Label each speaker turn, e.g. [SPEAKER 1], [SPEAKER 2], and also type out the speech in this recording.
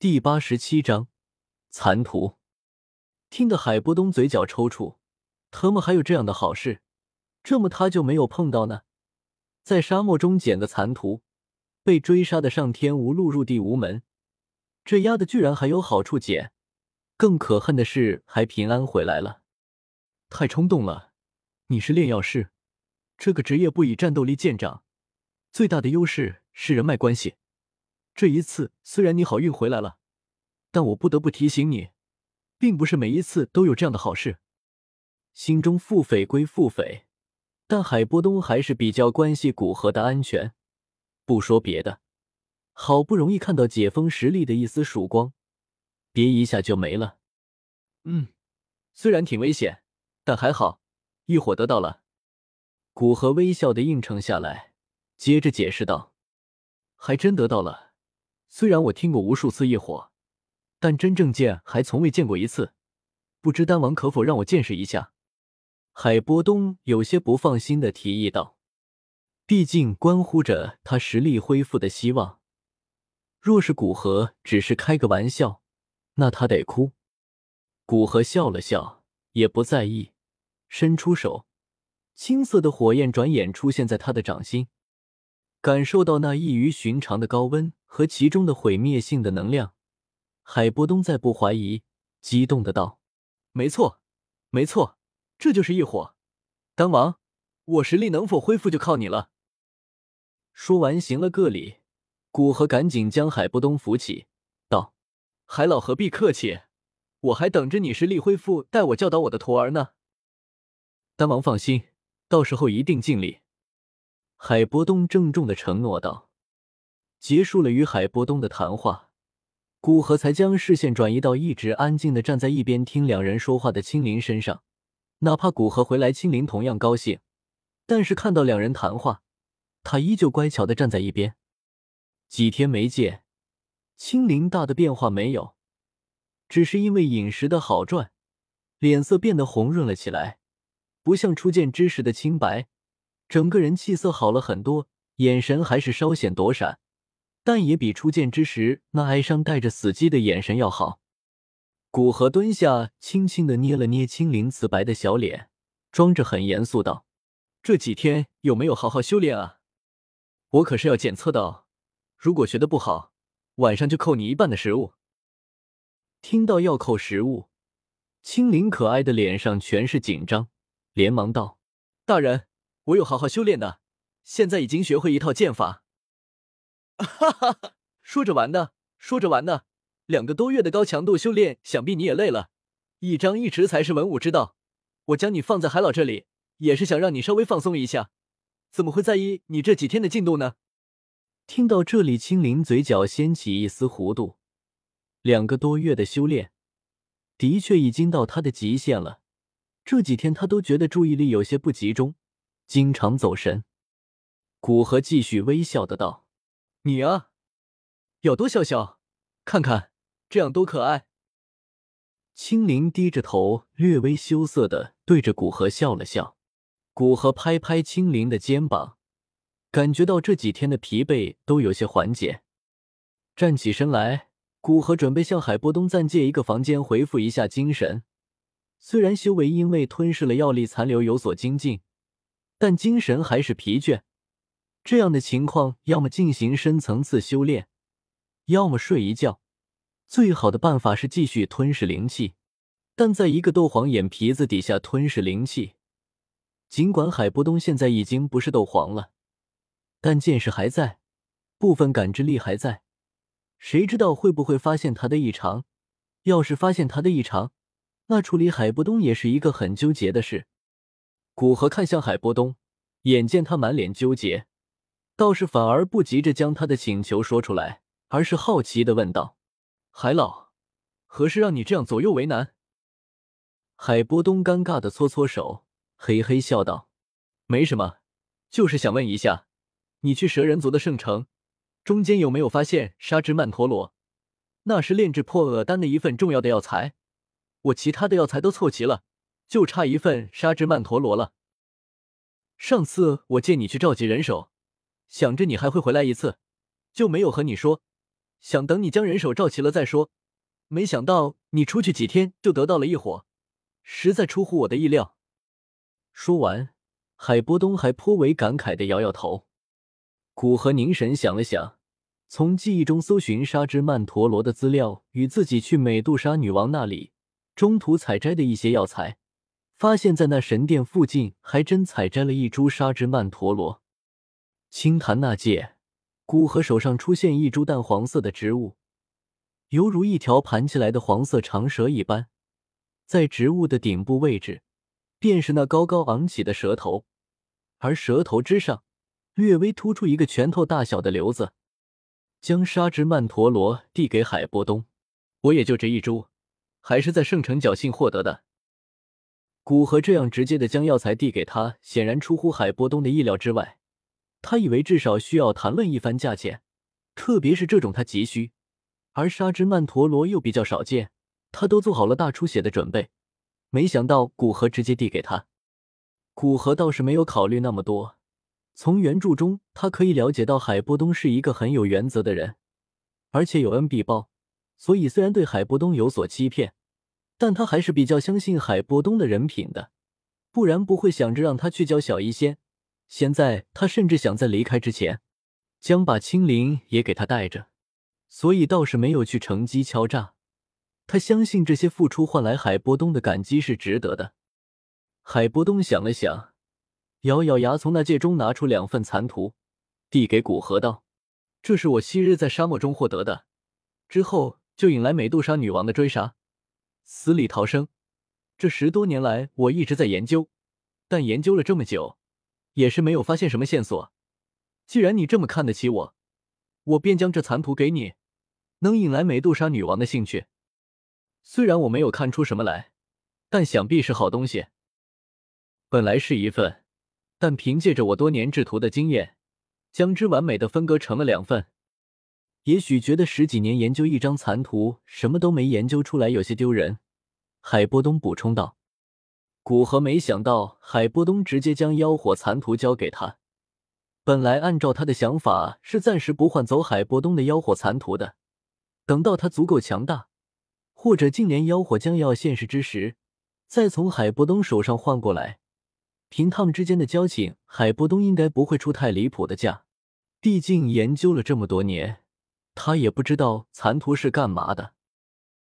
[SPEAKER 1] 第八十七章残图。听得海波东嘴角抽搐，特么还有这样的好事？这么他就没有碰到呢？在沙漠中捡个残图，被追杀的上天无路，入地无门，这丫的居然还有好处捡！更可恨的是，还平安回来了。太冲动了！你是炼药师，这个职业不以战斗力见长，最大的优势是人脉关系。这一次虽然你好运回来了，但我不得不提醒你，并不是每一次都有这样的好事。心中腹诽归腹诽，但海波东还是比较关系古河的安全。不说别的，好不容易看到解封实力的一丝曙光，别一下就没了。嗯，虽然挺危险，但还好，一伙得到了。古河微笑的应承下来，接着解释道：“还真得到了。”虽然我听过无数次异火，但真正见还从未见过一次。不知丹王可否让我见识一下？海波东有些不放心的提议道：“毕竟关乎着他实力恢复的希望。若是古河只是开个玩笑，那他得哭。”古河笑了笑，也不在意，伸出手，青色的火焰转眼出现在他的掌心。感受到那异于寻常的高温和其中的毁灭性的能量，海波东再不怀疑，激动的道：“没错，没错，这就是异火。丹王，我实力能否恢复就靠你了。”说完，行了个礼，古河赶紧将海波东扶起，道：“海老何必客气，我还等着你实力恢复，带我教导我的徒儿呢。”丹王放心，到时候一定尽力。海波东郑重的承诺道：“结束了与海波东的谈话，古河才将视线转移到一直安静的站在一边听两人说话的青林身上。哪怕古河回来，青林同样高兴，但是看到两人谈话，他依旧乖巧的站在一边。几天没见，青灵大的变化没有，只是因为饮食的好转，脸色变得红润了起来，不像初见之时的清白。”整个人气色好了很多，眼神还是稍显躲闪，但也比初见之时那哀伤带着死寂的眼神要好。古河蹲下，轻轻的捏了捏青灵瓷白的小脸，装着很严肃道：“这几天有没有好好修炼啊？我可是要检测的。如果学的不好，晚上就扣你一半的食物。”听到要扣食物，青灵可爱的脸上全是紧张，连忙道：“大人。”我有好好修炼的，现在已经学会一套剑法。哈哈哈，说着玩呢，说着玩呢。两个多月的高强度修炼，想必你也累了。一张一弛才是文武之道。我将你放在海老这里，也是想让你稍微放松一下。怎么会在意你这几天的进度呢？听到这里，青灵嘴角掀起一丝弧度。两个多月的修炼，的确已经到他的极限了。这几天他都觉得注意力有些不集中。经常走神，古河继续微笑的道：“你啊，要多笑笑，看看这样多可爱。”青灵低着头，略微羞涩的对着古河笑了笑。古河拍拍青灵的肩膀，感觉到这几天的疲惫都有些缓解。站起身来，古河准备向海波东暂借一个房间，恢复一下精神。虽然修为因为吞噬了药力残留有所精进。但精神还是疲倦，这样的情况，要么进行深层次修炼，要么睡一觉。最好的办法是继续吞噬灵气。但在一个斗皇眼皮子底下吞噬灵气，尽管海波东现在已经不是斗皇了，但见识还在，部分感知力还在，谁知道会不会发现他的异常？要是发现他的异常，那处理海波东也是一个很纠结的事。古河看向海波东，眼见他满脸纠结，倒是反而不急着将他的请求说出来，而是好奇的问道：“海老，何事让你这样左右为难？”海波东尴尬的搓搓手，嘿嘿笑道：“没什么，就是想问一下，你去蛇人族的圣城，中间有没有发现沙之曼陀罗？那是炼制破厄丹的一份重要的药材，我其他的药材都凑齐了。”就差一份沙之曼陀罗了。上次我借你去召集人手，想着你还会回来一次，就没有和你说。想等你将人手召齐了再说。没想到你出去几天就得到了一伙，实在出乎我的意料。”说完，海波东还颇为感慨的摇摇头。古河凝神想了想，从记忆中搜寻沙之曼陀罗的资料，与自己去美杜莎女王那里中途采摘的一些药材，发现，在那神殿附近还真采摘了一株沙之曼陀罗。轻弹那界，古河手上出现一株淡黄色的植物，犹如一条盘起来的黄色长蛇一般，在植物的顶部位置，便是那高高昂起的蛇头，而蛇头之上。略微突出一个拳头大小的瘤子，将沙之曼陀罗递给海波东。我也就这一株，还是在圣城侥幸获得的。古河这样直接的将药材递给他，显然出乎海波东的意料之外。他以为至少需要谈论一番价钱，特别是这种他急需，而沙之曼陀罗又比较少见，他都做好了大出血的准备。没想到古河直接递给他，古河倒是没有考虑那么多。从原著中，他可以了解到海波东是一个很有原则的人，而且有恩必报，所以虽然对海波东有所欺骗，但他还是比较相信海波东的人品的，不然不会想着让他去教小医仙。现在他甚至想在离开之前，将把青灵也给他带着，所以倒是没有去乘机敲诈。他相信这些付出换来海波东的感激是值得的。海波东想了想。咬咬牙，从那戒中拿出两份残图，递给古河道：“这是我昔日在沙漠中获得的，之后就引来美杜莎女王的追杀，死里逃生。这十多年来，我一直在研究，但研究了这么久，也是没有发现什么线索。既然你这么看得起我，我便将这残图给你，能引来美杜莎女王的兴趣。虽然我没有看出什么来，但想必是好东西。本来是一份。”但凭借着我多年制图的经验，将之完美的分割成了两份。也许觉得十几年研究一张残图，什么都没研究出来，有些丢人。海波东补充道。古河没想到海波东直接将妖火残图交给他。本来按照他的想法是暂时不换走海波东的妖火残图的，等到他足够强大，或者近年妖火将要现世之时，再从海波东手上换过来。凭他们之间的交情，海波东应该不会出太离谱的价。毕竟研究了这么多年，他也不知道残图是干嘛的。